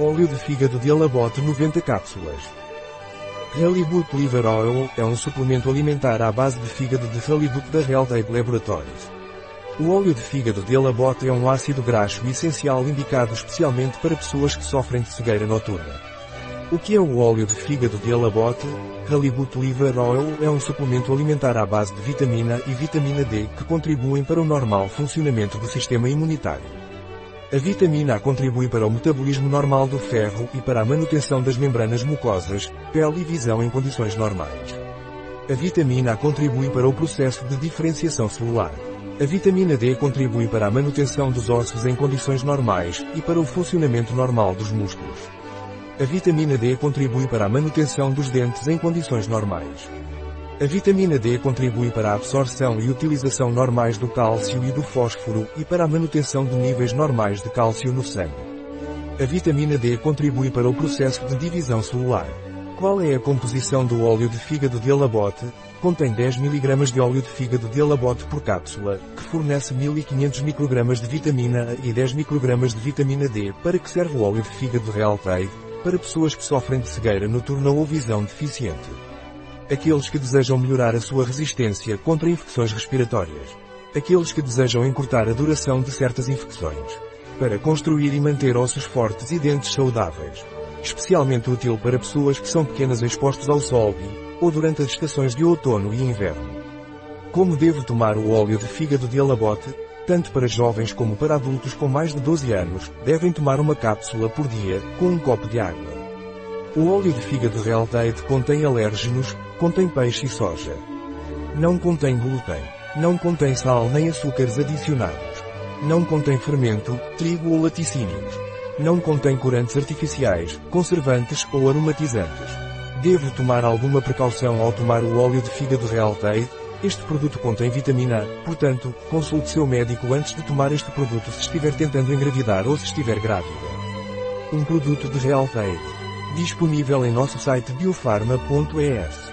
Óleo de fígado de alabote 90 cápsulas. Halibut Liver Oil é um suplemento alimentar à base de fígado de halibut da Realtade Laboratories. O óleo de fígado de alabote é um ácido graxo essencial indicado especialmente para pessoas que sofrem de cegueira noturna. O que é o óleo de fígado de alabote? Halibut Liver Oil é um suplemento alimentar à base de vitamina e vitamina D que contribuem para o normal funcionamento do sistema imunitário. A vitamina A contribui para o metabolismo normal do ferro e para a manutenção das membranas mucosas, pele e visão em condições normais. A vitamina A contribui para o processo de diferenciação celular. A vitamina D contribui para a manutenção dos ossos em condições normais e para o funcionamento normal dos músculos. A vitamina D contribui para a manutenção dos dentes em condições normais. A vitamina D contribui para a absorção e utilização normais do cálcio e do fósforo e para a manutenção de níveis normais de cálcio no sangue. A vitamina D contribui para o processo de divisão celular. Qual é a composição do óleo de fígado de alabote? Contém 10 mg de óleo de fígado de alabote por cápsula, que fornece 1500 microgramas de vitamina A e 10 microgramas de vitamina D. Para que serve o óleo de fígado Real Trade? Para pessoas que sofrem de cegueira noturna ou visão deficiente aqueles que desejam melhorar a sua resistência contra infecções respiratórias, aqueles que desejam encurtar a duração de certas infecções, para construir e manter ossos fortes e dentes saudáveis. Especialmente útil para pessoas que são pequenas expostas ao sol e, ou durante as estações de outono e inverno. Como devo tomar o óleo de fígado de alabote? Tanto para jovens como para adultos com mais de 12 anos, devem tomar uma cápsula por dia, com um copo de água. O óleo de fígado Real Date contém alérgenos, contém peixe e soja. Não contém glúten. Não contém sal nem açúcares adicionados. Não contém fermento, trigo ou laticínios. Não contém corantes artificiais, conservantes ou aromatizantes. Devo tomar alguma precaução ao tomar o óleo de fígado Real Date? Este produto contém vitamina A, portanto, consulte seu médico antes de tomar este produto se estiver tentando engravidar ou se estiver grávida. Um produto de Real Date. Disponível em nosso site biofarma.es.